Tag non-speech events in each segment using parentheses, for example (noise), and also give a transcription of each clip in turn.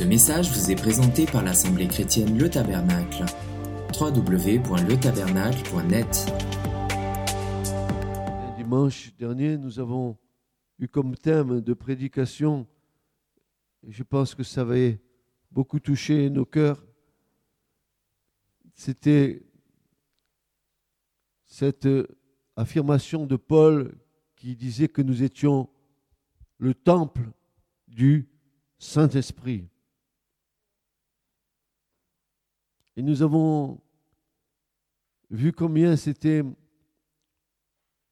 Ce message vous est présenté par l'Assemblée chrétienne Le Tabernacle. www.letabernacle.net Dimanche dernier, nous avons eu comme thème de prédication, et je pense que ça avait beaucoup touché nos cœurs, c'était cette affirmation de Paul qui disait que nous étions le temple du Saint-Esprit. Et nous avons vu combien c'était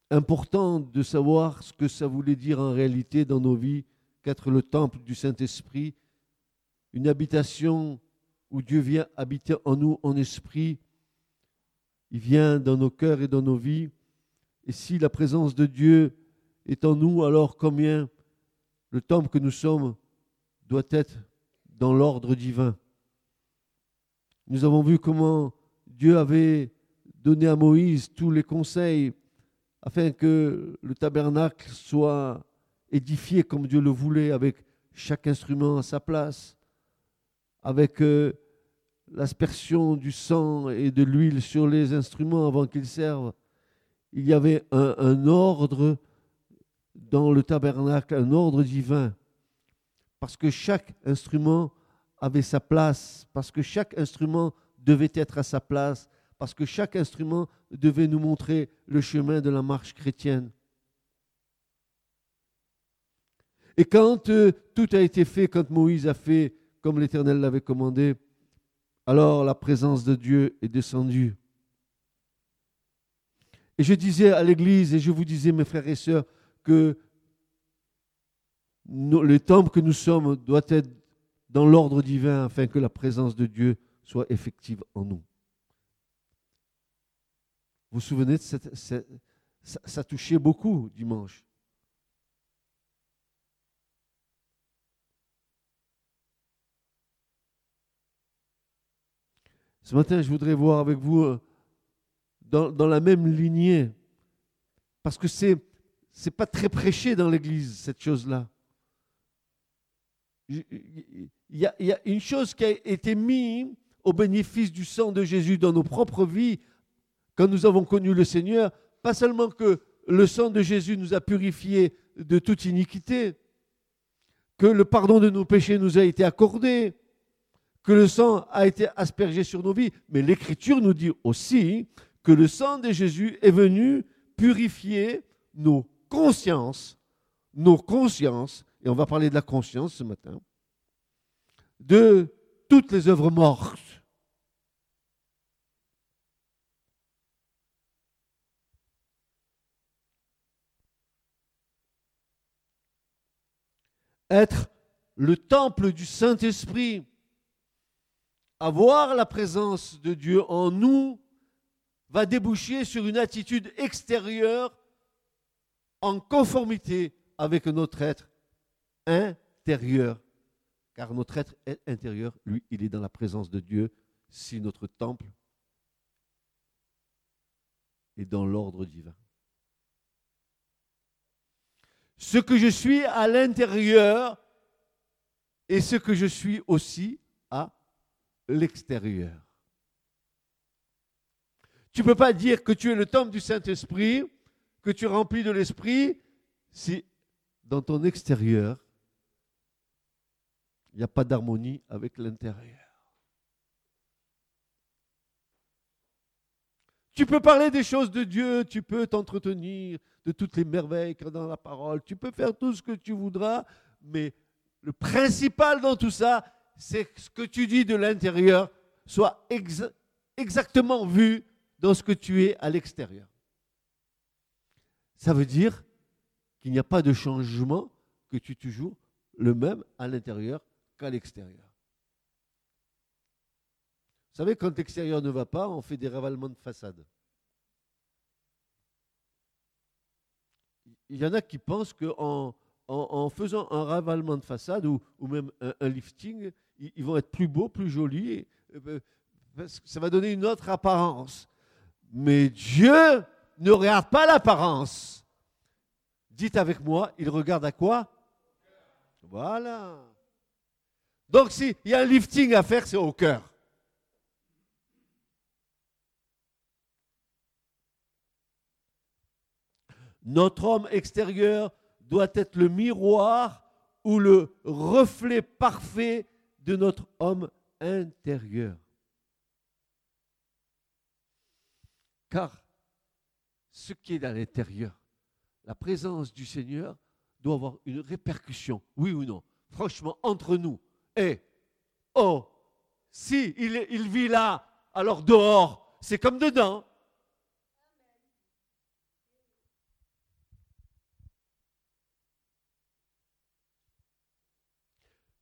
important de savoir ce que ça voulait dire en réalité dans nos vies qu'être le temple du Saint-Esprit, une habitation où Dieu vient habiter en nous en esprit, il vient dans nos cœurs et dans nos vies. Et si la présence de Dieu est en nous, alors combien le temple que nous sommes doit être dans l'ordre divin. Nous avons vu comment Dieu avait donné à Moïse tous les conseils afin que le tabernacle soit édifié comme Dieu le voulait, avec chaque instrument à sa place, avec euh, l'aspersion du sang et de l'huile sur les instruments avant qu'ils servent. Il y avait un, un ordre dans le tabernacle, un ordre divin, parce que chaque instrument avait sa place, parce que chaque instrument devait être à sa place, parce que chaque instrument devait nous montrer le chemin de la marche chrétienne. Et quand euh, tout a été fait, quand Moïse a fait comme l'Éternel l'avait commandé, alors la présence de Dieu est descendue. Et je disais à l'Église, et je vous disais, mes frères et sœurs, que le temple que nous sommes doit être dans l'ordre divin afin que la présence de Dieu soit effective en nous. Vous vous souvenez, de ça, ça touchait beaucoup dimanche. Ce matin, je voudrais voir avec vous euh, dans, la même lignée, parce que c'est c'est pas très prêché dans l'Église cette chose-là. Il y, a, une chose qui a été mise au bénéfice du sang de Jésus dans nos propres vies quand nous avons connu le Seigneur, pas seulement que le sang de Jésus nous a purifiés de toute iniquité, que le pardon de nos péchés nous a été accordé, que le sang a été aspergé sur nos vies, mais l'Écriture nous dit aussi que le sang de Jésus est venu purifier nos consciences, nos consciences, et on va parler de la conscience ce matin, de toutes les œuvres mortes. Être le temple du Saint-Esprit, avoir la présence de Dieu en nous, va déboucher sur une attitude extérieure en conformité avec notre être intérieur. Car notre être intérieur, lui, il est dans la présence de Dieu si notre temple est dans l'ordre divin. Ce que je suis à l'intérieur et ce que je suis aussi à l'extérieur. Tu ne peux pas dire que tu es le temple du Saint-Esprit que tu remplis de l'esprit si dans ton extérieur, il n'y a pas d'harmonie avec l'intérieur. Tu peux parler des choses de Dieu, tu peux t'entretenir de toutes les merveilles qu'il y a dans la parole, tu peux faire tout ce que tu voudras, mais le principal dans tout ça, c'est que ce que tu dis de l'intérieur soit ex exactement vu dans ce que tu es à l'extérieur. Ça veut dire qu'il n'y a pas de changement, que tu es toujours le même à l'intérieur qu'à l'extérieur. Vous savez, quand l'extérieur ne va pas, on fait des ravalements de façade. Il y en a qui pensent qu'en en, en, faisant un ravalement de façade ou, même un, lifting, ils, vont être plus beaux, plus jolis, et, euh, parce que ça va donner une autre apparence. Mais Dieu ne regarde pas l'apparence. Dites avec moi, il regarde à quoi? Voilà. Donc s'il y a un lifting à faire, c'est au cœur. Notre homme extérieur doit être le miroir ou le reflet parfait de notre homme intérieur. Car ce qui est à l'intérieur, la présence du Seigneur doit avoir une répercussion, oui ou non Franchement, entre nous. Et, oh, si il vit là, alors dehors, c'est comme dedans.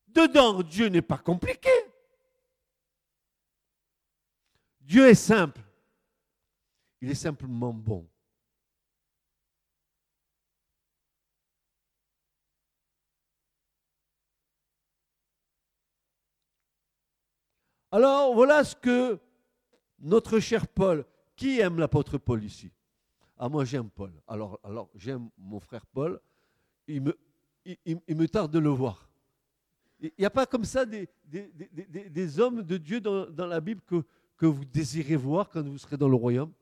Dedans, Dieu n'est pas compliqué. Dieu est simple. Il est simplement bon. Alors voilà ce que notre cher Paul, qui aime l'apôtre Paul ici? Ah moi j'aime Paul. Alors, alors j'aime mon frère Paul. Il me, il, tarde de le voir. Il n'y a pas comme ça des, hommes de Dieu dans, la Bible que, que vous désirez voir quand vous serez dans le royaume?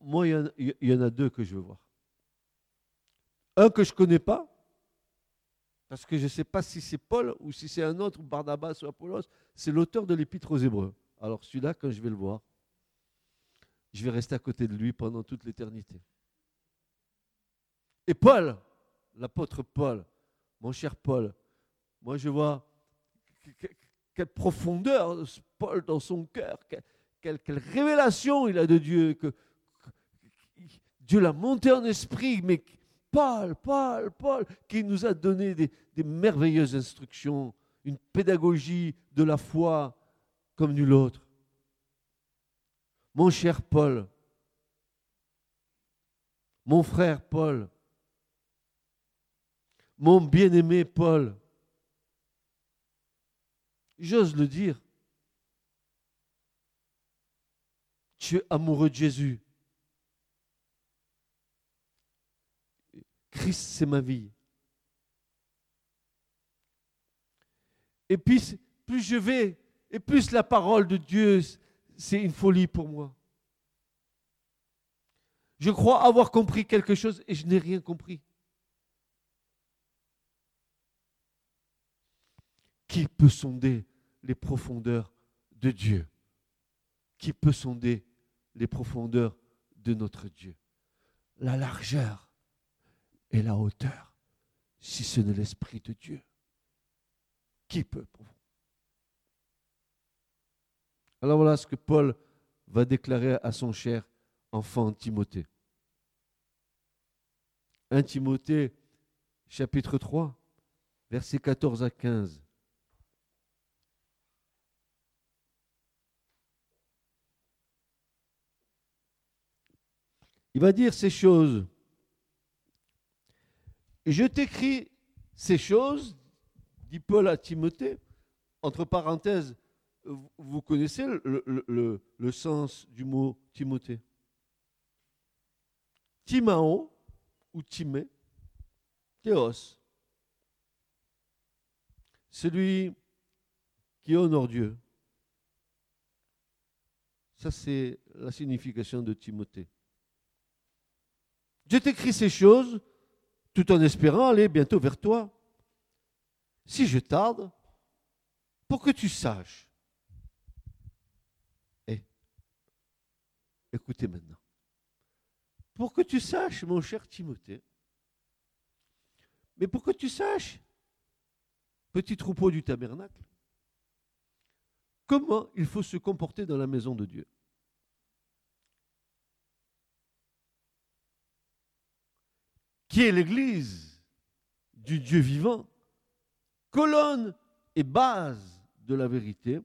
Moi, il y, en, a deux que je veux voir. Un que je ne connais pas, parce que je ne sais pas si c'est Paul ou si c'est un autre, Barnabas ou Apollos, c'est l'auteur de l'Épître aux Hébreux. Alors celui-là, quand je vais le voir, je vais rester à côté de lui pendant toute l'éternité. Et Paul, l'apôtre Paul, mon cher Paul, moi je vois quelle profondeur Paul dans son cœur, quelle, révélation il a de Dieu, que, Dieu l'a monté en esprit, mais Paul, Paul, Paul, qui nous a donné des, merveilleuses instructions, une pédagogie de la foi comme nul autre. Mon cher Paul, mon frère Paul, mon bien-aimé Paul, j'ose le dire, tu es amoureux de Jésus. Christ, c'est ma vie. Et plus je vais, et plus la parole de Dieu, c'est une folie pour moi. Je crois avoir compris quelque chose et je n'ai rien compris. Qui peut sonder les profondeurs de Dieu? Qui peut sonder les profondeurs de notre Dieu? La largeur et la hauteur, si ce n'est l'Esprit de Dieu. Qui peut pour vous? Alors voilà ce que Paul va déclarer à son cher enfant Timothée. 1 Timothée chapitre 3, versets 14 à 15. Il va dire ces choses. Je t'écris ces choses, dit Paul à Timothée. Entre parenthèses, vous connaissez le, le sens du mot Timothée? Timao ou Timé, Théos. Celui qui honore Dieu. Ça, c'est la signification de Timothée. Je t'écris ces choses tout en espérant aller bientôt vers toi. Si je tarde, pour que tu saches. Et eh, écoutez maintenant. Pour que tu saches, mon cher Timothée, mais pour que tu saches, petit troupeau du tabernacle, comment il faut se comporter dans la maison de Dieu. Qui est l'Église du Dieu vivant, colonne et base de la vérité,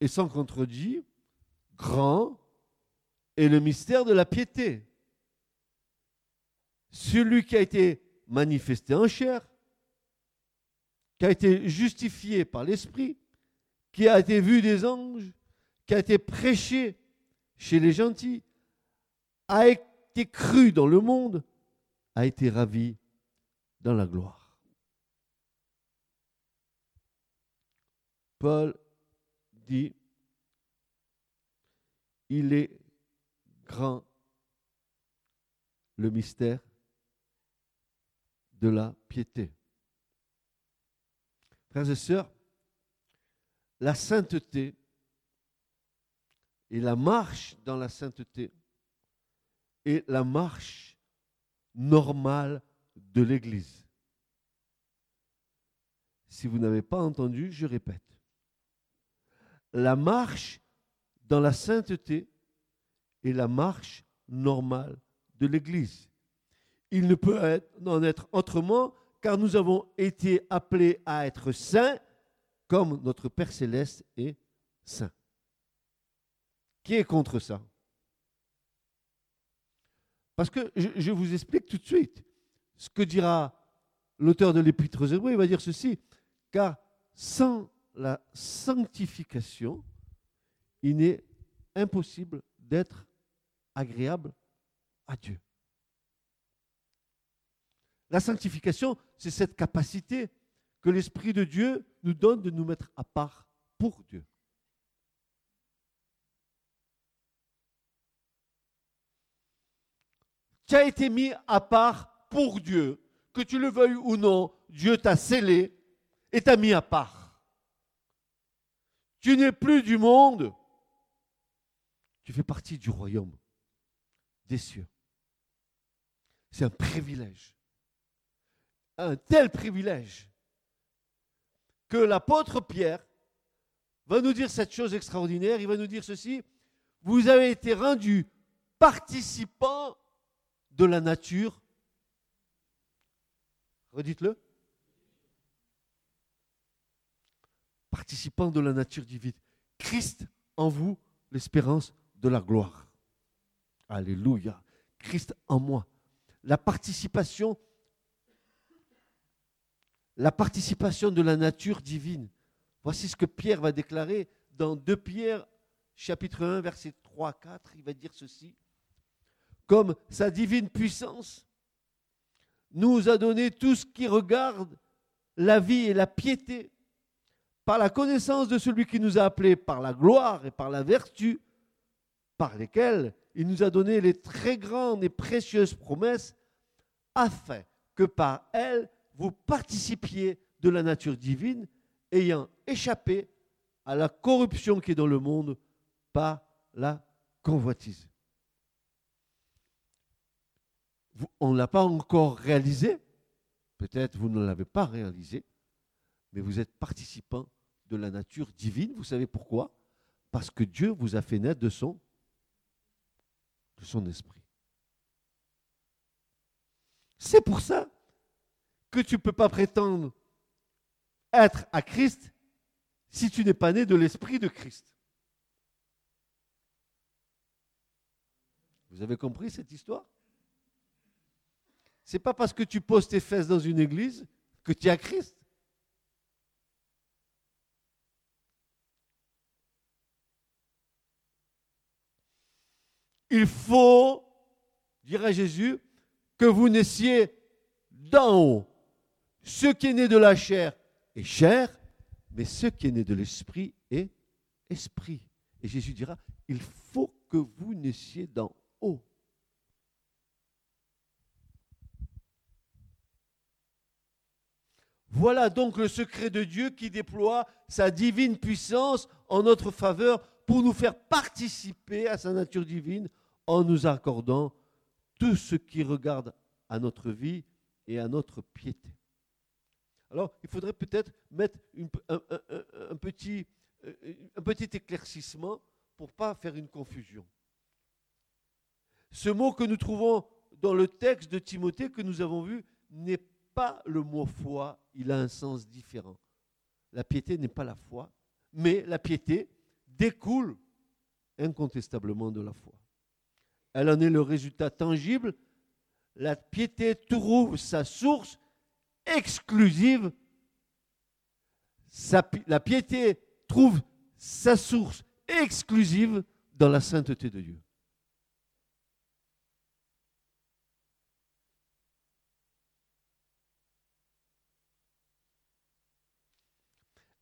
et sans contredit, grand est le mystère de la piété. Celui qui a été manifesté en chair, qui a été justifié par l'Esprit, qui a été vu des anges, qui a été prêché chez les gentils, a été cru dans le monde, a été ravi dans la gloire. Paul dit, il est grand le mystère de la piété. Frères et sœurs, la sainteté et la marche dans la sainteté est la marche normale de l'Église. Si vous n'avez pas entendu, je répète. La marche dans la sainteté est la marche normale de l'Église. Il ne peut en être autrement car nous avons été appelés à être saints comme notre Père céleste est saint. Qui est contre ça? Parce que je, vous explique tout de suite ce que dira l'auteur de l'Épître aux Hébreux. Il va dire ceci car sans la sanctification, il n'est impossible d'être agréable à Dieu. La sanctification, c'est cette capacité que l'Esprit de Dieu nous donne de nous mettre à part pour Dieu. Tu as été mis à part pour Dieu. Que tu le veuilles ou non, Dieu t'a scellé et t'a mis à part. Tu n'es plus du monde. Tu fais partie du royaume des cieux. C'est un privilège un tel privilège que l'apôtre Pierre va nous dire cette chose extraordinaire. Il va nous dire ceci. Vous avez été rendus participants de la nature. Redites-le. Participants de la nature divine. Christ en vous, l'espérance de la gloire. Alléluia. Christ en moi. La participation la participation de la nature divine. Voici ce que Pierre va déclarer dans 2 Pierre chapitre 1 verset 3 4, il va dire ceci comme sa divine puissance nous a donné tout ce qui regarde la vie et la piété par la connaissance de celui qui nous a appelés par la gloire et par la vertu par lesquelles il nous a donné les très grandes et précieuses promesses afin que par elles vous participiez de la nature divine, ayant échappé à la corruption qui est dans le monde par la convoitise. On ne l'a pas encore réalisé, peut-être vous ne l'avez pas réalisé, mais vous êtes participant de la nature divine. Vous savez pourquoi? Parce que Dieu vous a fait naître de son, de son esprit. C'est pour ça que tu ne peux pas prétendre être à Christ si tu n'es pas né de l'esprit de Christ. Vous avez compris cette histoire? C'est pas parce que tu poses tes fesses dans une église que tu es Christ. Il faut, dirait Jésus, que vous naissiez d'en haut. Ce qui est né de la chair est chair, mais ce qui est né de l'esprit est esprit. Et Jésus dira, il faut que vous naissiez d'en haut. Voilà donc le secret de Dieu qui déploie sa divine puissance en notre faveur pour nous faire participer à sa nature divine en nous accordant tout ce qui regarde à notre vie et à notre piété. Alors, il faudrait peut-être mettre un, petit, euh, un petit éclaircissement pour ne pas faire une confusion. Ce mot que nous trouvons dans le texte de Timothée que nous avons vu n'est pas le mot foi, il a un sens différent. La piété n'est pas la foi, mais la piété découle incontestablement de la foi. Elle en est le résultat tangible. La piété trouve sa source exclusive. la piété trouve sa source exclusive dans la sainteté de Dieu.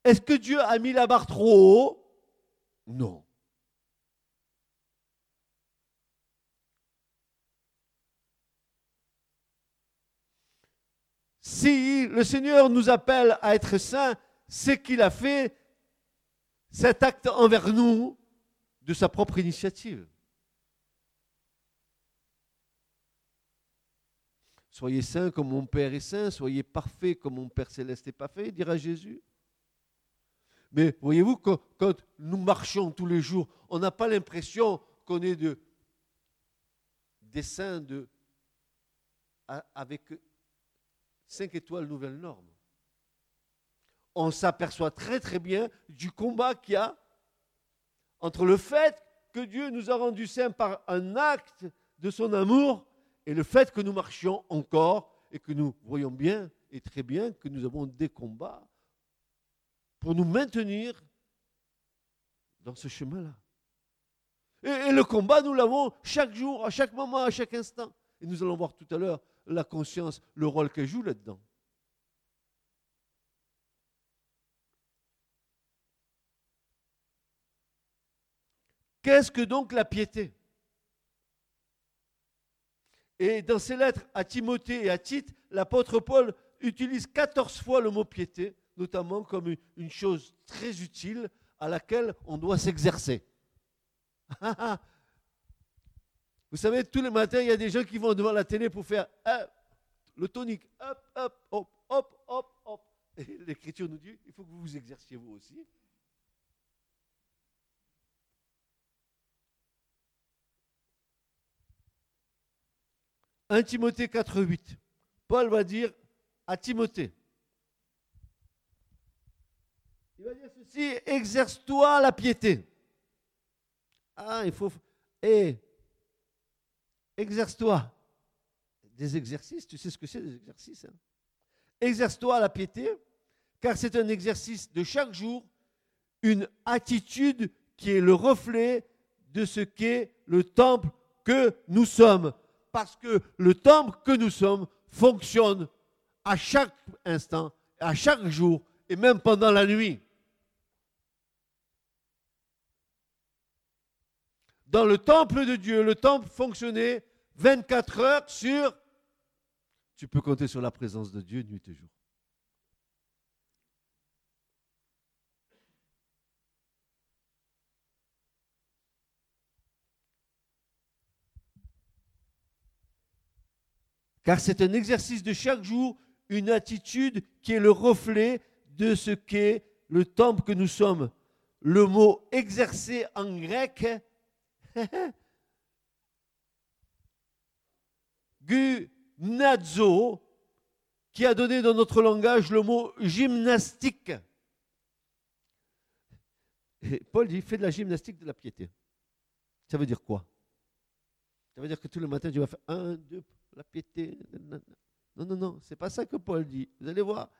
Est-ce que Dieu a mis la barre trop haut? Non. Si le Seigneur nous appelle à être saints, c'est qu'il a fait cet acte envers nous de sa propre initiative. Soyez saints comme mon Père est saint, soyez parfaits comme mon Père céleste est parfait, dira Jésus. Mais voyez-vous, quand, nous marchons tous les jours, on n'a pas l'impression qu'on est de, des saints de, avec cinq étoiles nouvelles normes. On s'aperçoit très très bien du combat qu'il y a entre le fait que Dieu nous a rendus saints par un acte de son amour et le fait que nous marchions encore et que nous voyons bien et très bien que nous avons des combats pour nous maintenir dans ce chemin-là. Et, le combat, nous l'avons chaque jour, à chaque moment, à chaque instant. Et nous allons voir tout à l'heure la conscience, le rôle qu'elle joue là-dedans. Qu'est-ce que donc la piété? Et dans ses lettres à Timothée et à Tite, l'apôtre Paul utilise 14 fois le mot piété, notamment comme une chose très utile à laquelle on doit s'exercer. (laughs) Vous savez, tous les matins, il y a des gens qui vont devant la télé pour faire le tonique. Hop, hop, hop, hop, hop, hop. L'Écriture nous dit, il faut que vous vous exerciez vous aussi. 1 Timothée 4, 8. Paul va dire à Timothée, il va dire ceci, exerce-toi la piété. Ah, il faut... Et exerce-toi. Des exercices, tu sais ce que c'est des exercices. Hein? Exerce-toi la piété, car c'est un exercice de chaque jour, une attitude qui est le reflet de ce qu'est le temple que nous sommes parce que le temple que nous sommes fonctionne à chaque instant, à chaque jour et même pendant la nuit. Dans le temple de Dieu, le temple fonctionnait 24 heures sur... Tu peux compter sur la présence de Dieu nuit et jour. car c'est un exercice de chaque jour, une attitude qui est le reflet de ce qu'est le temple que nous sommes. Le mot exercer en grec, (laughs) gunazo, qui a donné dans notre langage le mot gymnastique. Paul dit, fait de la gymnastique de la piété. Ça veut dire quoi? Ça veut dire que tous les matins, tu vas faire un, deux, la piété. Non, non, non, c'est pas ça que Paul dit. Vous allez voir.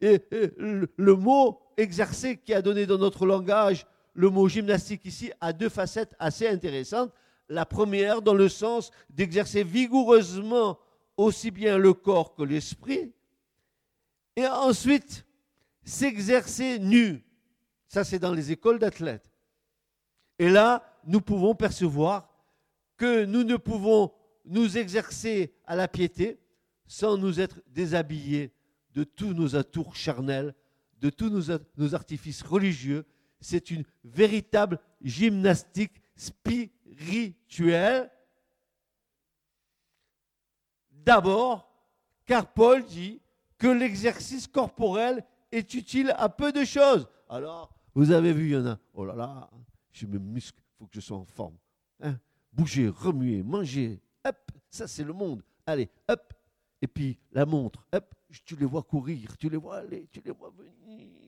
Et, le, mot exercer qui a donné dans notre langage le mot gymnastique ici a deux facettes assez intéressantes. La première, dans le sens d'exercer vigoureusement aussi bien le corps que l'esprit. Et ensuite, s'exercer nu. Ça, c'est dans les écoles d'athlètes. Et là, nous pouvons percevoir que nous ne pouvons nous exercer à la piété sans nous être déshabillés de tous nos atours charnels, de tous nos, artifices religieux. C'est une véritable gymnastique spirituelle. D'abord, car Paul dit que l'exercice corporel est utile à peu de choses. Alors, vous avez vu, il y en a, oh là là, je me muscle, il faut que je sois en forme. Hein. Bouger, remuer, manger, hop, ça c'est le monde. Allez, hop, et puis la montre, hop, tu les vois courir, tu les vois aller, tu les vois venir.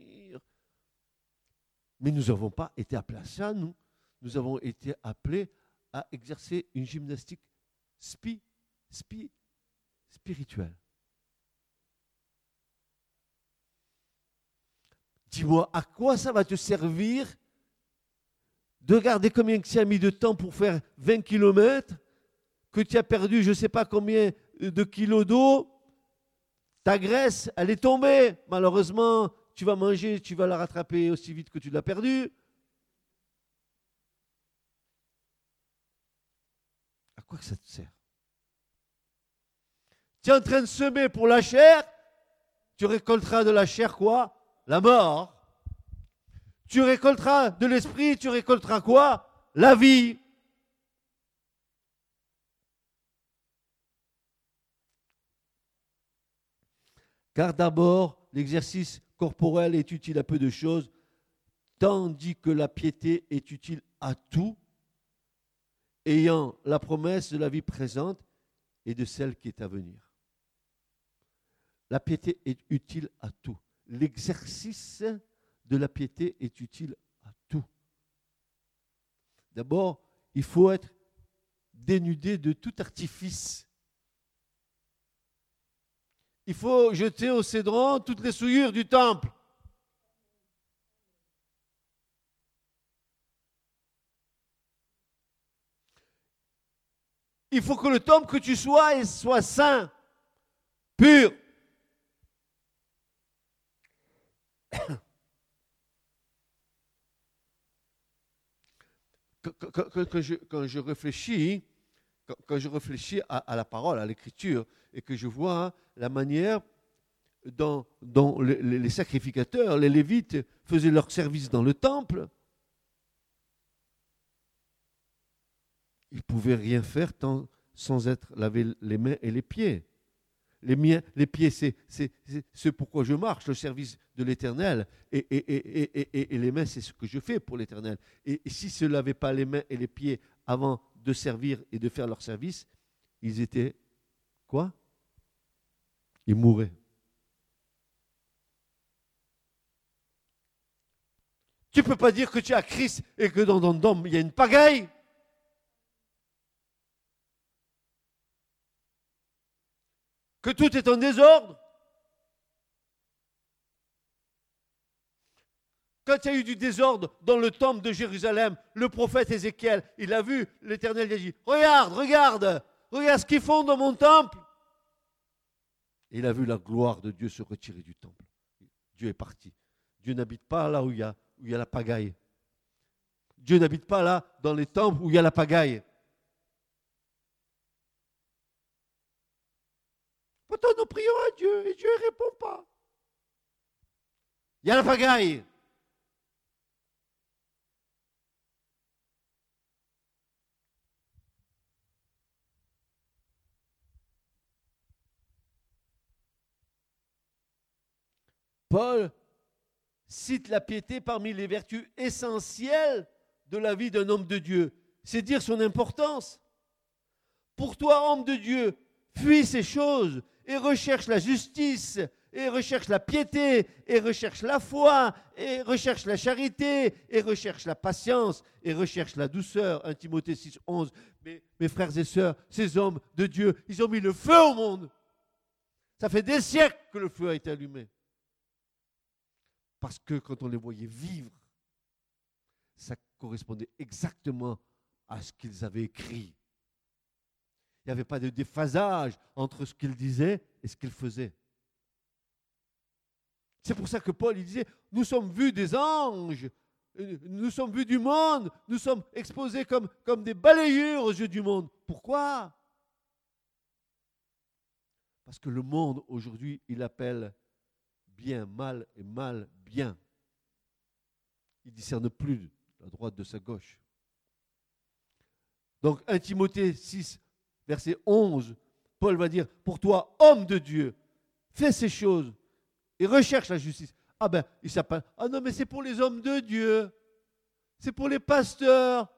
Mais nous n'avons pas été appelés à ça, nous. Nous avons été appelés à exercer une gymnastique spi, spi, spirituelle. Dis-moi, à quoi ça va te servir de regarder combien tu as mis de temps pour faire 20 kilomètres que tu as perdu je ne sais pas combien de kilos d'eau, ta graisse, elle est tombée. Malheureusement, tu vas manger, tu vas la rattraper aussi vite que tu l'as perdue. À quoi que ça te sert? Tu es en train de semer pour la chair, tu récolteras de la chair quoi? La mort. Tu récolteras de l'esprit, tu récolteras quoi? La vie. Car d'abord, l'exercice corporel est utile à peu de choses, tandis que la piété est utile à tout, ayant la promesse de la vie présente et de celle qui est à venir. La piété est utile à tout. L'exercice de la piété est utile à tout. D'abord, il faut être dénudé de tout artifice il faut jeter au cédron toutes les souillures du temple. Il faut que le temple que tu sois soit saint, pur. (coughs) Quand, je, réfléchis, quand, je réfléchis à la parole, à l'écriture, et que je vois la manière dont, les, sacrificateurs, les lévites, faisaient leur service dans le temple. Ils ne pouvaient rien faire sans être laver les mains et les pieds. Les, miens, les pieds, c'est ce pourquoi je marche, le service de l'Éternel. Et, les mains, c'est ce que je fais pour l'Éternel. Et, si se lavaient pas les mains et les pieds avant de servir et de faire leur service, ils étaient quoi? Il mourait. Tu ne peux pas dire que tu as Christ et que dans ton dôme, il y a une pagaille. Que tout est en désordre. Quand il y a eu du désordre dans le temple de Jérusalem, le prophète Ézéchiel, il a vu, l'Éternel il a dit, regarde, regarde, regarde ce qu'ils font dans mon temple il a vu la gloire de Dieu se retirer du temple. Dieu est parti. Dieu n'habite pas là où il, y a, où il y a la pagaille. Dieu n'habite pas là dans les temples où il y a la pagaille. Pourtant, nous prions à Dieu et Dieu ne répond pas. Il y a la pagaille. Paul cite la piété parmi les vertus essentielles de la vie d'un homme de Dieu. C'est dire son importance. Pour toi, homme de Dieu, fuis ces choses et recherche la justice, et recherche la piété, et recherche la foi, et recherche la charité, et recherche la patience, et recherche la douceur. 1 Timothée 6, 11. Mais, mes frères et sœurs, ces hommes de Dieu, ils ont mis le feu au monde. Ça fait des siècles que le feu a été allumé. Parce que quand on les voyait vivre, ça correspondait exactement à ce qu'ils avaient écrit. Il n'y avait pas de déphasage entre ce qu'ils disaient et ce qu'ils faisaient. C'est pour ça que Paul disait, nous sommes vus des anges, nous sommes vus du monde, nous sommes exposés comme, comme des balayures aux yeux du monde. Pourquoi? Parce que le monde aujourd'hui, il appelle bien mal et mal bien. Il discerne plus la droite de sa gauche. Donc 1 Timothée 6, verset 11, Paul va dire, pour toi, homme de Dieu, fais ces choses et recherche la justice. Ah ben, il s'appelle, ah non, mais c'est pour les hommes de Dieu, c'est pour les pasteurs.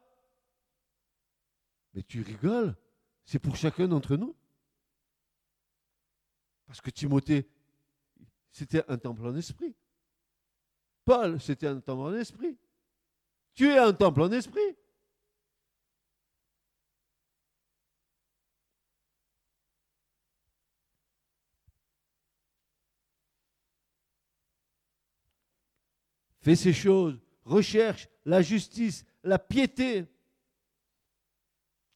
Mais tu rigoles, c'est pour chacun d'entre nous? Parce que Timothée, c'était un temple en esprit. Paul, c'était un temple en esprit. Tu es un temple en esprit. Fais ces choses, recherche la justice, la piété.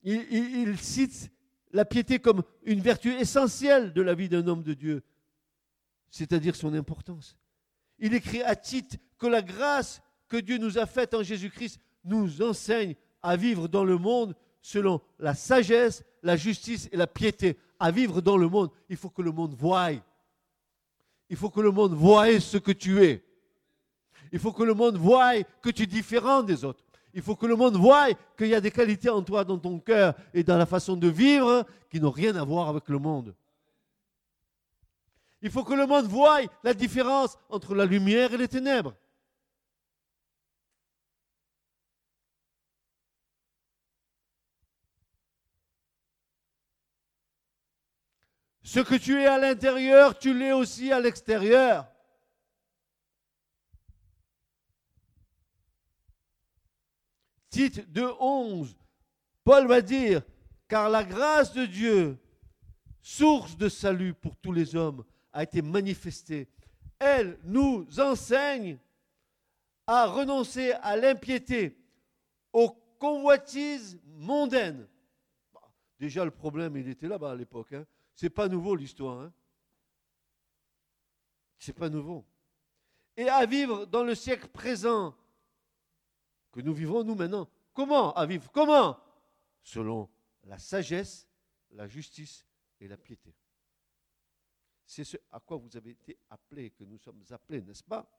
Il, cite la piété comme une vertu essentielle de la vie d'un homme de Dieu, c'est-à-dire son importance. il écrit à Tite que la grâce que Dieu nous a faite en Jésus-Christ nous enseigne à vivre dans le monde selon la sagesse, la justice et la piété. À vivre dans le monde, il faut que le monde voie. Il faut que le monde voie ce que tu es. Il faut que le monde voie que tu es différent des autres. Il faut que le monde voie qu'il y a des qualités en toi, dans ton cœur et dans la façon de vivre qui n'ont rien à voir avec le monde. Il faut que le monde voie la différence entre la lumière et les ténèbres. Ce que tu es à l'intérieur, tu l'es aussi à l'extérieur. Tite 2.11, Paul va dire, car la grâce de Dieu, source de salut pour tous les hommes, a été manifestée. Elle nous enseigne à renoncer à l'impiété, aux convoitises mondaines. Déjà, le problème, il était là-bas à l'époque. Hein. C'est pas nouveau l'histoire. Hein. C'est pas nouveau. Et à vivre dans le siècle présent que nous vivons nous maintenant. Comment à vivre? Comment? Selon la sagesse, la justice et la piété. C'est ce à quoi vous avez été appelés, que nous sommes appelés, n'est-ce pas?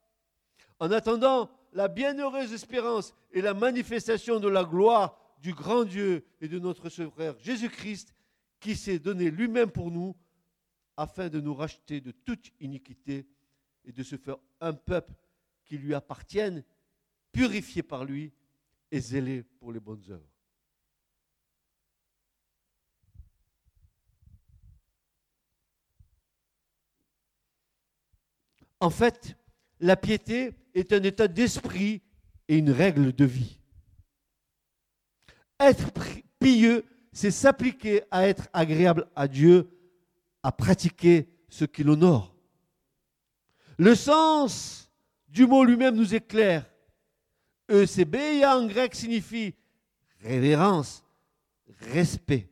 En attendant la bienheureuse espérance et la manifestation de la gloire du grand Dieu et de notre frère Jésus-Christ, qui s'est donné lui-même pour nous afin de nous racheter de toute iniquité et de se faire un peuple qui lui appartienne, purifié par lui et zélé pour les bonnes œuvres. En fait, la piété est un état d'esprit et une règle de vie. Être pieux c'est s'appliquer à être agréable à Dieu, à pratiquer ce qui l'honore. Le sens du mot lui-même nous est clair. ECB en grec signifie révérence, respect,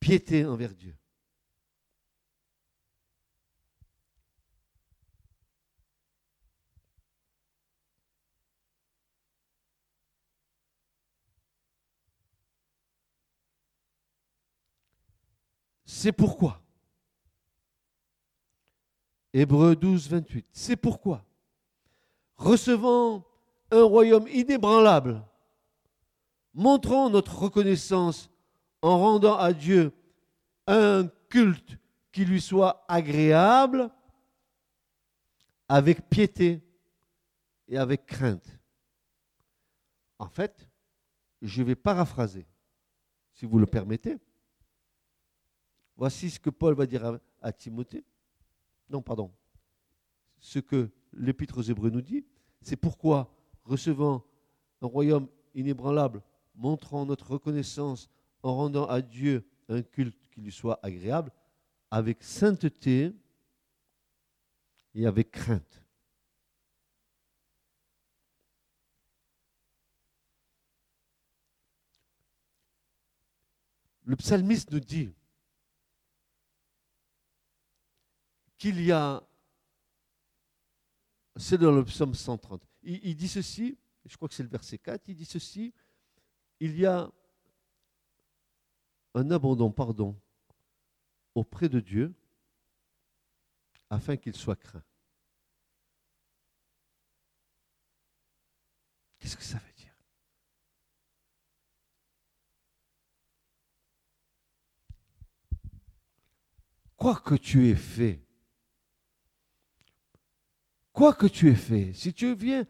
piété envers Dieu. C'est pourquoi? Hébreu 12, 28. C'est pourquoi? Recevant un royaume inébranlable, montrons notre reconnaissance en rendant à Dieu un culte qui lui soit agréable, avec piété et avec crainte. En fait, je vais paraphraser, si vous le permettez. Voici ce que Paul va dire à, Timothée. Non, pardon. Ce que l'Épître aux Hébreux nous dit, c'est pourquoi, recevant un royaume inébranlable, montrant notre reconnaissance en rendant à Dieu un culte qui lui soit agréable, avec sainteté et avec crainte. Le psalmiste nous dit, qu'il y a, c'est dans le psaume 130, il, dit ceci, je crois que c'est le verset 4, il dit ceci, il y a un abondant pardon auprès de Dieu afin qu'il soit craint. Qu'est-ce que ça veut dire? Quoi que tu aies fait, quoi que tu aies fait, si tu viens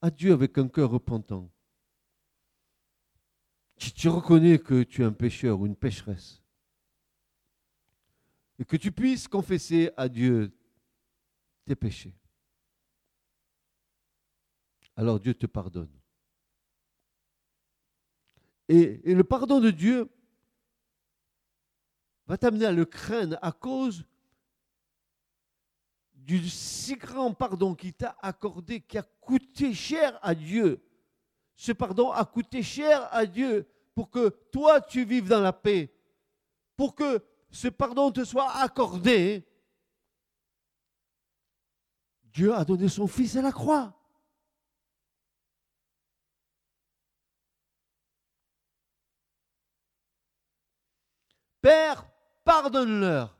à Dieu avec un cœur repentant, si tu reconnais que tu es un pécheur ou une pécheresse, et que tu puisses confesser à Dieu tes péchés, alors Dieu te pardonne. Et, le pardon de Dieu va t'amener à le craindre à cause du si grand pardon qui t'a accordé, qui a coûté cher à Dieu. Ce pardon a coûté cher à Dieu pour que toi tu vives dans la paix, pour que ce pardon te soit accordé. Dieu a donné son Fils à la croix. Père, pardonne-leur.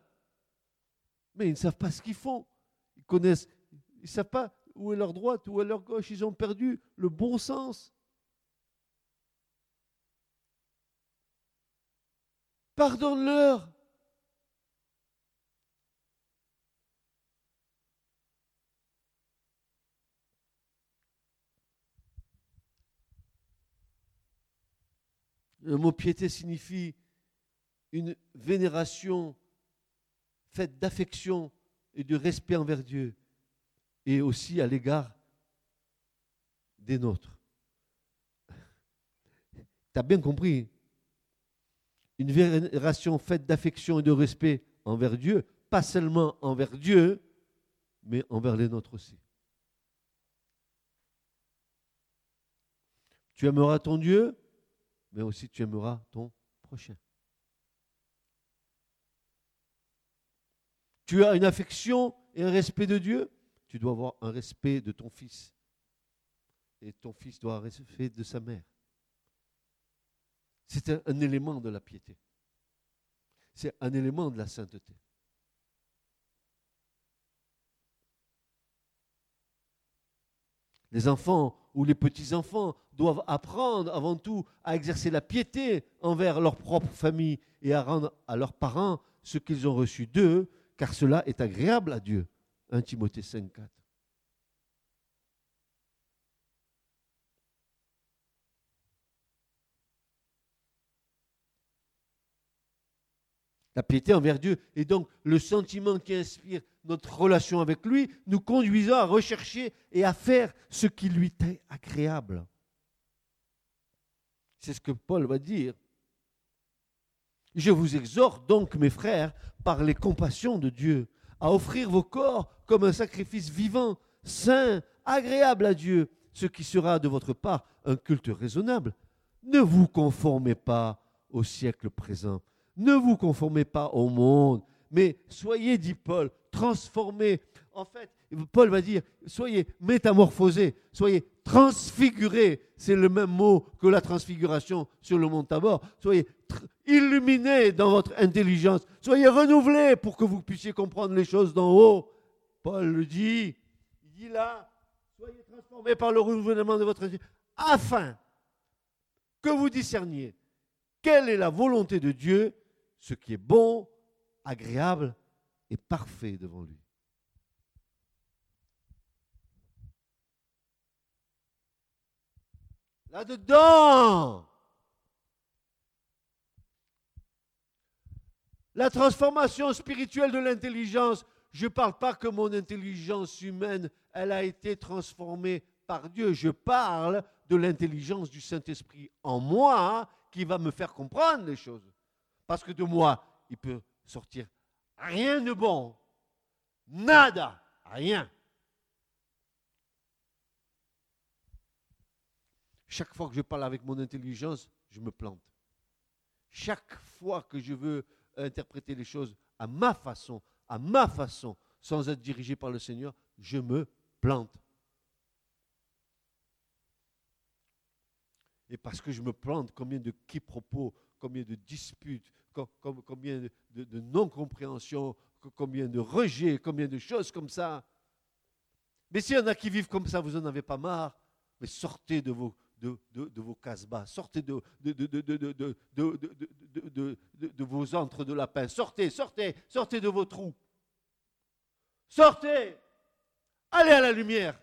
Mais ils ne savent pas ce qu'ils font. Connaissent, ils savent pas où est leur droite, où est leur gauche. Ils ont perdu le bon sens. Pardonne-leur. Le mot piété signifie une vénération faite d'affection et de respect envers Dieu et aussi à l'égard des nôtres. (laughs) Tu as bien compris Une vénération faite d'affection et de respect envers Dieu, pas seulement envers Dieu, mais envers les nôtres aussi. Tu aimeras ton Dieu, mais aussi tu aimeras ton prochain. Tu as une affection et un respect de Dieu, tu dois avoir un respect de ton fils. Et ton fils doit avoir un respect de sa mère. C'est un, élément de la piété. C'est un élément de la sainteté. Les enfants ou les petits-enfants doivent apprendre avant tout à exercer la piété envers leur propre famille et à rendre à leurs parents ce qu'ils ont reçu d'eux car cela est agréable à Dieu. 1 Timothée 5, 4. La piété envers Dieu est donc le sentiment qui inspire notre relation avec lui, nous conduisant à rechercher et à faire ce qui lui est agréable. C'est ce que Paul va dire je vous exhorte donc, mes frères, par les compassions de Dieu, à offrir vos corps comme un sacrifice vivant, saint, agréable à Dieu, ce qui sera de votre part un culte raisonnable. Ne vous conformez pas au siècle présent, ne vous conformez pas au monde, mais soyez, dit Paul, transformés. En fait, Paul va dire, soyez métamorphosés, soyez transfigurés. C'est le même mot que la transfiguration sur le mont Tabor. Soyez illuminés dans votre intelligence. Soyez renouvelés pour que vous puissiez comprendre les choses d'en haut. Paul le dit. Il dit là, soyez transformés par le renouvellement de votre intelligence, afin que vous discerniez quelle est la volonté de Dieu, ce qui est bon, agréable et parfait devant lui. Là-dedans, la transformation spirituelle de l'intelligence, je ne parle pas que mon intelligence humaine, elle a été transformée par Dieu. Je parle de l'intelligence du Saint-Esprit en moi qui va me faire comprendre les choses. Parce que de moi, il peut sortir rien de bon. Nada, rien. Chaque fois que je parle avec mon intelligence, je me plante. Chaque fois que je veux interpréter les choses à ma façon, à ma façon, sans être dirigé par le Seigneur, je me plante. Et parce que je me plante, combien de quiproquos, combien de disputes, combien de, non-compréhension, combien de rejets, combien de choses comme ça. Mais s'il y en a qui vivent comme ça, vous n'en avez pas marre, mais sortez de vos, de, vos casse-bas, sortez de, de, vos antres de lapin, sortez, sortez, sortez de vos trous. Sortez, allez à la lumière.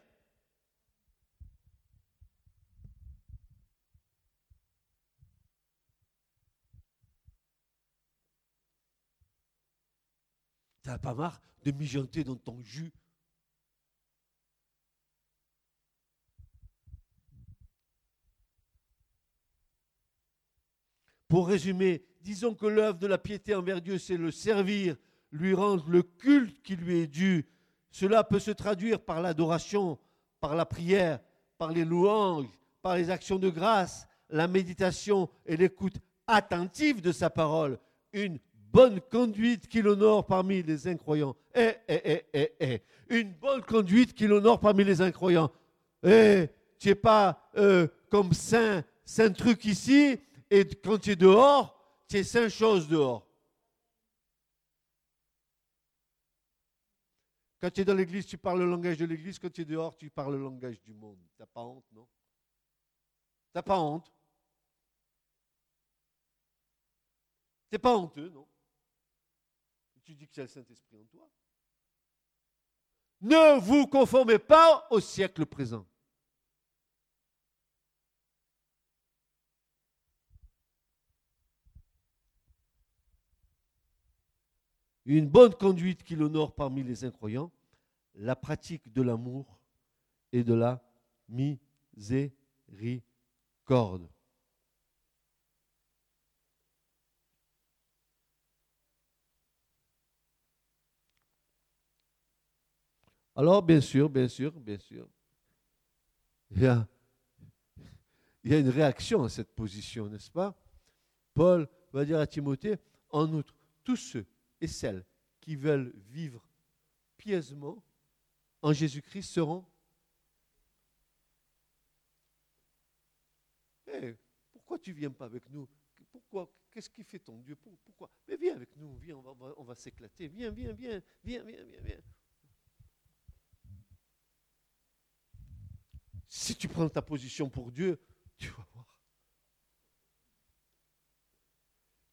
T'as pas marre de mijoter dans ton jus Pour résumer, disons que l'œuvre de la piété envers Dieu, c'est le servir, lui rendre le culte qui lui est dû. Cela peut se traduire par l'adoration, par la prière, par les louanges, par les actions de grâce, la méditation et l'écoute attentive de sa parole. Une bonne conduite qui l'honore parmi les incroyants. Eh, eh, eh, eh, eh. Une bonne conduite qui l'honore parmi les incroyants. Eh, tu n'es pas euh, comme saint, saint truc ici, et quand tu es dehors, tu es saint chose dehors. Quand tu es dans l'église, tu parles le langage de l'église. Quand tu es dehors, tu parles le langage du monde. Tu n'as pas honte, non? Tu n'as pas honte? Tu n'es pas honteux, non? Tu dis que c'est le Saint-Esprit en toi. Ne vous conformez pas au siècle présent. Une bonne conduite qui l'honore parmi les incroyants, la pratique de l'amour et de la miséricorde. Alors, bien sûr, bien sûr, bien sûr, il y a, il y a une réaction à cette position, n'est-ce pas? Paul va dire à Timothée, en outre, tous ceux et celles qui veulent vivre pieusement en Jésus-Christ seront. Eh, pourquoi tu ne viens pas avec nous? Pourquoi? Qu'est-ce qui fait ton Dieu? Pourquoi? Mais viens avec nous, viens, on va, on va s'éclater. Viens, viens, viens, viens, viens, viens, viens. Si tu prends ta position pour Dieu, tu vas voir.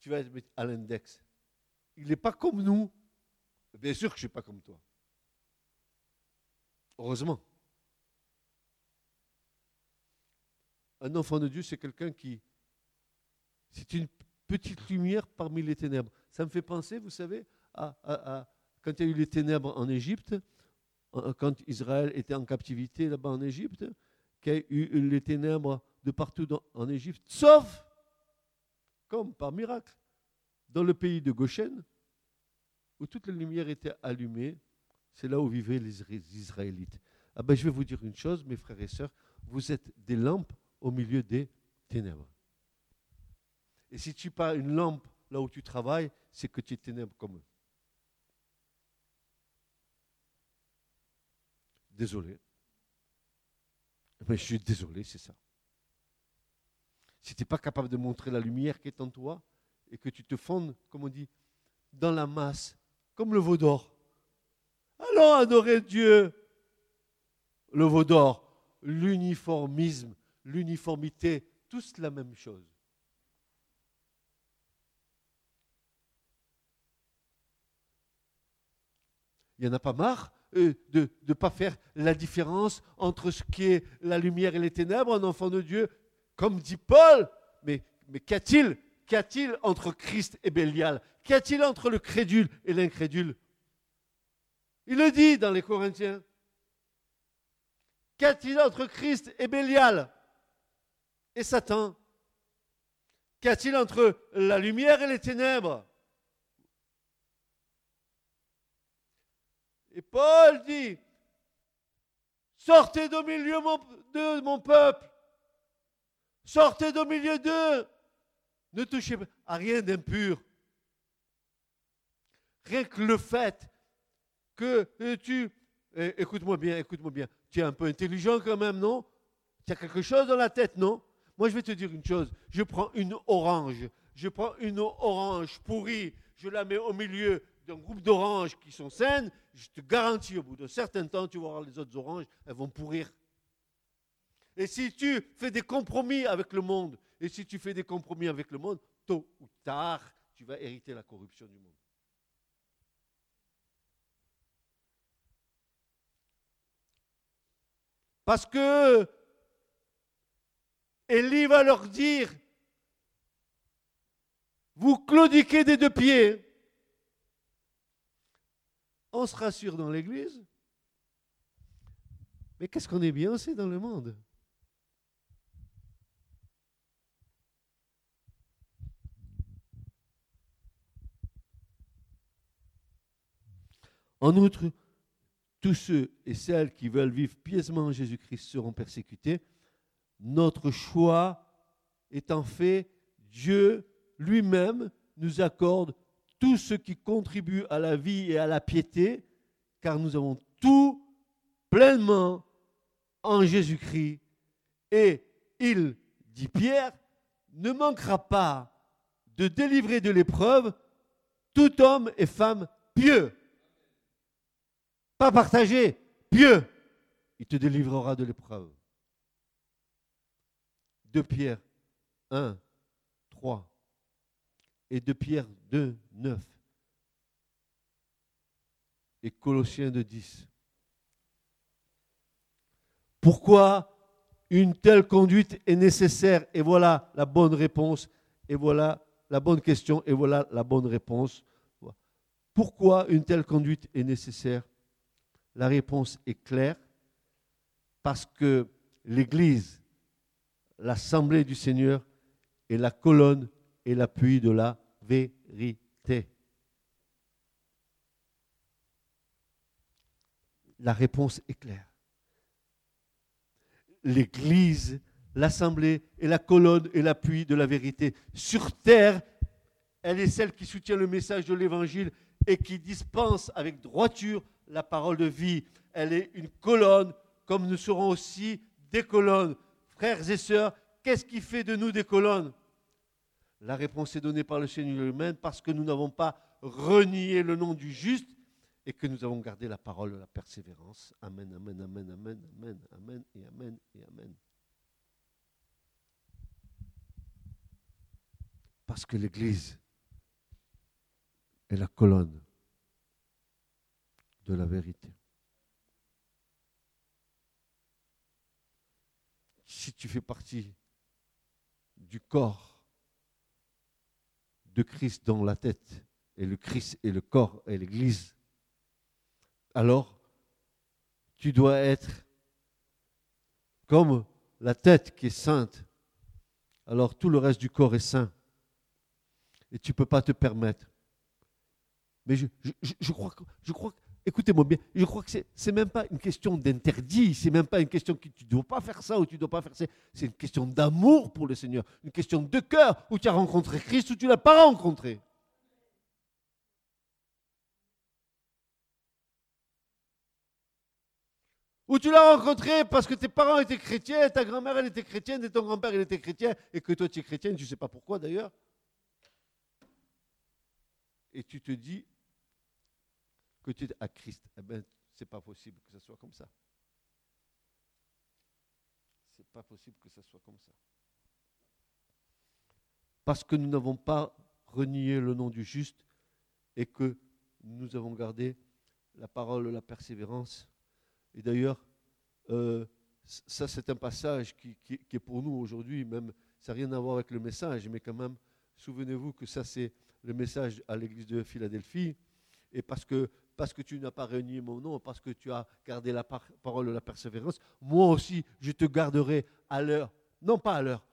Tu vas être à l'index il n'est pas comme nous. Bien sûr que je ne suis pas comme toi. Heureusement. Un enfant de Dieu, c'est quelqu'un qui... C'est une petite lumière parmi les ténèbres. Ça me fait penser, vous savez, à, quand il y a eu les ténèbres en Égypte, quand Israël était en captivité là-bas en Égypte, qu'il y a eu les ténèbres de partout en Égypte, sauf, comme par miracle, dans le pays de Goshen, où toute la lumière était allumée, c'est là où vivaient les Israélites. Ah ben, je vais vous dire une chose, mes frères et sœurs, vous êtes des lampes au milieu des ténèbres. Et si tu pas une lampe là où tu travailles, c'est que tu es ténèbres comme eux. Désolé. Mais je suis désolé, c'est ça. Si tu n'es pas capable de montrer la lumière qui est en toi, et que tu te fondes, comme on dit, dans la masse, comme le veau d'or. Allons adorer Dieu. Le veau d'or, l'uniformisme, l'uniformité, tous la même chose. Il n'y en a pas marre euh, de ne pas faire la différence entre ce qui est la lumière et les ténèbres, un enfant de Dieu, comme dit Paul. Mais, mais qu'a-t-il Qu'y a-t-il entre Christ et Bélial? Qu'y a-t-il entre le crédule et l'incrédule? Il le dit dans les Corinthiens. Qu'y a-t-il entre Christ et Bélial? Et Satan. Qu'y a-t-il entre la lumière et les ténèbres? Et Paul dit, sortez au milieu de mon peuple, sortez au milieu d'eux, ne touchez à rien d'impur. Rien que le fait que euh, tu... Eh, écoute-moi bien, écoute-moi bien. Tu es un peu intelligent quand même, non? Tu as quelque chose dans la tête, non? Moi, je vais te dire une chose. Je prends une orange. Je prends une orange pourrie. Je la mets au milieu d'un groupe d'oranges qui sont saines. Je te garantis, au bout d'un certain temps, tu vas voir les autres oranges, elles vont pourrir. Et si tu fais des compromis avec le monde, et si tu fais des compromis avec le monde, tôt ou tard, tu vas hériter la corruption du monde. Parce que Élie va leur dire, vous claudiquez des deux pieds. On se rassure dans l'Église. Mais qu'est-ce qu'on est bien aussi dans le monde En outre, tous ceux et celles qui veulent vivre pieusement en Jésus-Christ seront persécutés. Notre choix étant fait, Dieu lui-même nous accorde tout ce qui contribue à la vie et à la piété, car nous avons tout pleinement en Jésus-Christ. Et il, dit Pierre, ne manquera pas de délivrer de l'épreuve tout homme et femme pieux. Pas partagé, pieux. Il te délivrera de l'épreuve. De Pierre 1, 3 et de Pierre 2, 9 et Colossiens 2, 10. Pourquoi une telle conduite est nécessaire? Et voilà la bonne réponse, et voilà la bonne question, et voilà la bonne réponse. Pourquoi une telle conduite est nécessaire? La réponse est claire, parce que l'Église, l'Assemblée du Seigneur, est la colonne et l'appui de la vérité. La réponse est claire. L'Église, l'Assemblée est la colonne et l'appui de la vérité. Sur terre, elle est celle qui soutient le message de l'Évangile et qui dispense avec droiture la parole de vie. Elle est une colonne, comme nous serons aussi des colonnes. Frères et sœurs, qu'est-ce qui fait de nous des colonnes? La réponse est donnée par le Seigneur lui-même parce que nous n'avons pas renié le nom du juste et que nous avons gardé la parole de la persévérance. Amen, amen, amen, amen, amen, amen et amen et amen. Parce que l'Église est la colonne la vérité. Si tu fais partie du corps de Christ dans la tête, et le Christ et le corps et l'Église, alors tu dois être comme la tête qui est sainte, alors tout le reste du corps est saint. Et tu ne peux pas te permettre. Mais je, crois que, je crois écoutez-moi bien, je crois que ce n'est même pas une question d'interdit, c'est même pas une question que tu ne dois pas faire ça ou tu ne dois pas faire ça. C'est une question d'amour pour le Seigneur, une question de cœur où tu as rencontré Christ ou tu ne l'as pas rencontré. Ou tu l'as rencontré parce que tes parents étaient chrétiens, ta grand-mère elle était chrétienne et ton grand-père il était chrétien et que toi tu es chrétienne, tu ne sais pas pourquoi d'ailleurs. Et tu te dis que tu es à Christ. Eh bien, c'est pas possible que ce soit comme ça. C'est pas possible que ce soit comme ça. Parce que nous n'avons pas renié le nom du juste et que nous avons gardé la parole la persévérance et d'ailleurs, euh, ça c'est un passage qui, est pour nous aujourd'hui, même ça n'a rien à voir avec le message, mais quand même, souvenez-vous que ça c'est le message à l'église de Philadelphie, et parce que, parce que tu n'as pas réuni mon nom, parce que tu as gardé la parole de la persévérance, moi aussi je te garderai à l'heure, non pas à l'heure,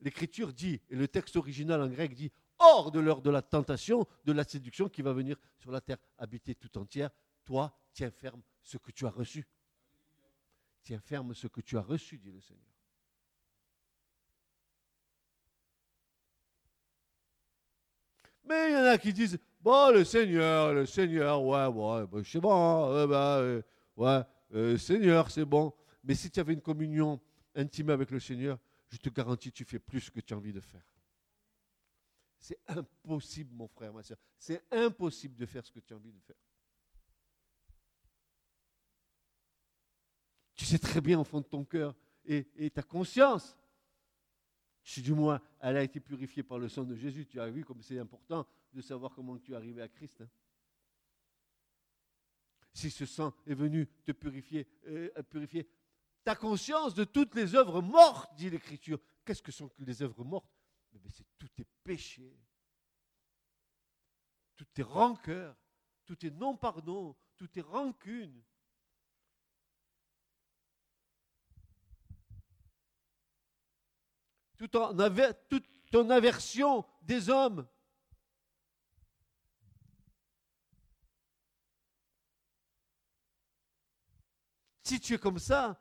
l'écriture dit, et le texte original en grec dit, hors de l'heure de la tentation, de la séduction qui va venir sur la terre habitée tout entière, toi tiens ferme ce que tu as reçu. Tiens ferme ce que tu as reçu, dit le Seigneur. Mais il y en a qui disent, bon, le Seigneur, le Seigneur, ouais, ouais, c'est bon, ben, ouais, euh, Seigneur, c'est bon. Mais si tu avais une communion intime avec le Seigneur, je te garantis, tu fais plus que tu as envie de faire. C'est impossible, mon frère, ma soeur. C'est impossible de faire ce que tu as envie de faire. Tu sais très bien au fond de ton cœur et, ta conscience. Si du moins elle a été purifiée par le sang de Jésus, tu as vu comme c'est important de savoir comment tu es arrivé à Christ. Hein. Si ce sang est venu te purifier, euh, purifier ta conscience de toutes les œuvres mortes, dit l'Écriture. Qu'est-ce que sont les œuvres mortes? C'est tous tes péchés, toutes tes rancœurs, tous tes non-pardons, toutes tes rancunes, tout en toute ton aversion des hommes. Si tu es comme ça,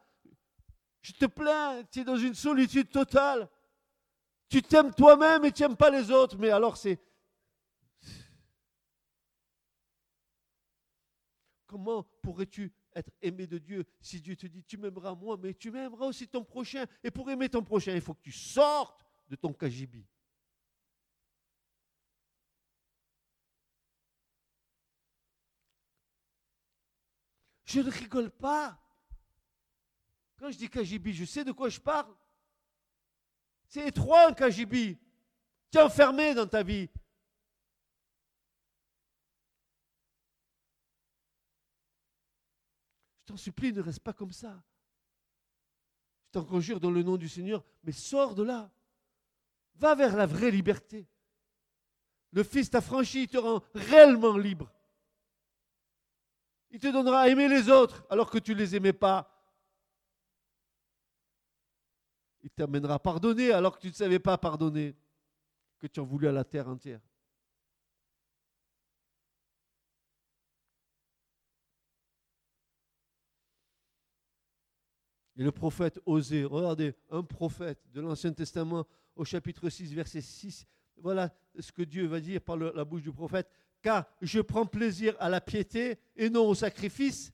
je te plains, tu es dans une solitude totale. Tu t'aimes toi-même et tu n'aimes pas les autres, mais alors c'est... Comment pourrais-tu être aimé de Dieu si Dieu te dit tu m'aimeras moi, mais tu m'aimeras aussi ton prochain. Et pour aimer ton prochain, il faut que tu sortes de ton cagibi. Je ne rigole pas. Quand je dis cagibi, je sais de quoi je parle. C'est étroit un cagibi. Tu es enfermé dans ta vie. Supplie, ne reste pas comme ça. Je t'en conjure dans le nom du Seigneur, mais sors de là. Va vers la vraie liberté. Le Fils t'a franchi, il te rend réellement libre. Il te donnera à aimer les autres alors que tu ne les aimais pas. Il t'amènera à pardonner alors que tu ne savais pas pardonner, que tu en voulais à la terre entière. Et le prophète Osée, regardez, un prophète de l'Ancien Testament au chapitre 6, verset 6, voilà ce que Dieu va dire par la bouche du prophète, car je prends plaisir à la piété et non au sacrifice,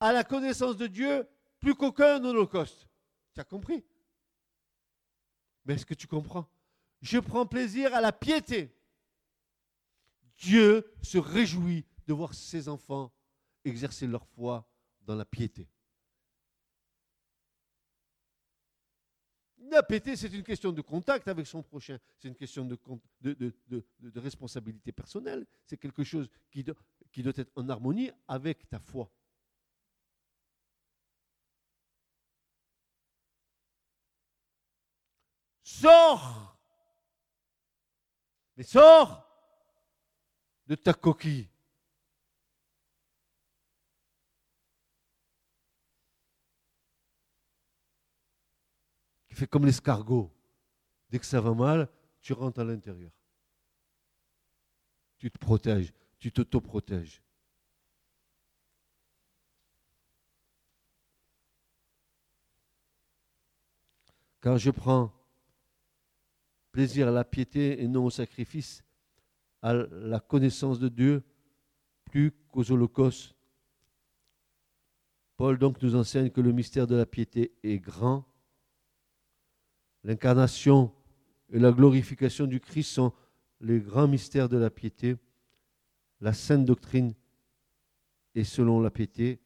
à la connaissance de Dieu plus qu'aucun holocauste. Tu as compris? Mais est-ce que tu comprends? Je prends plaisir à la piété. Dieu se réjouit de voir ses enfants exercer leur foi dans la piété. La piété, c'est une question de contact avec son prochain, c'est une question de, responsabilité personnelle, c'est quelque chose qui doit être en harmonie avec ta foi. Sors Mais sors de ta coquille. qui fait comme l'escargot. Dès que ça va mal, tu rentres à l'intérieur. Tu te protèges, tu t'auto-protèges. Car je prends plaisir à la piété et non au sacrifice, à la connaissance de Dieu plus qu'aux holocaustes. Paul donc nous enseigne que le mystère de la piété est grand L'incarnation et la glorification du Christ sont les grands mystères de la piété. La sainte doctrine est selon la piété,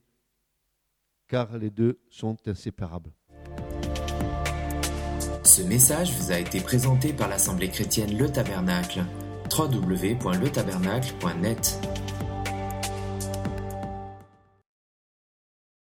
car les deux sont inséparables. Ce message vous a été présenté par l'Assemblée chrétienne Le Tabernacle. www.letabernacle.net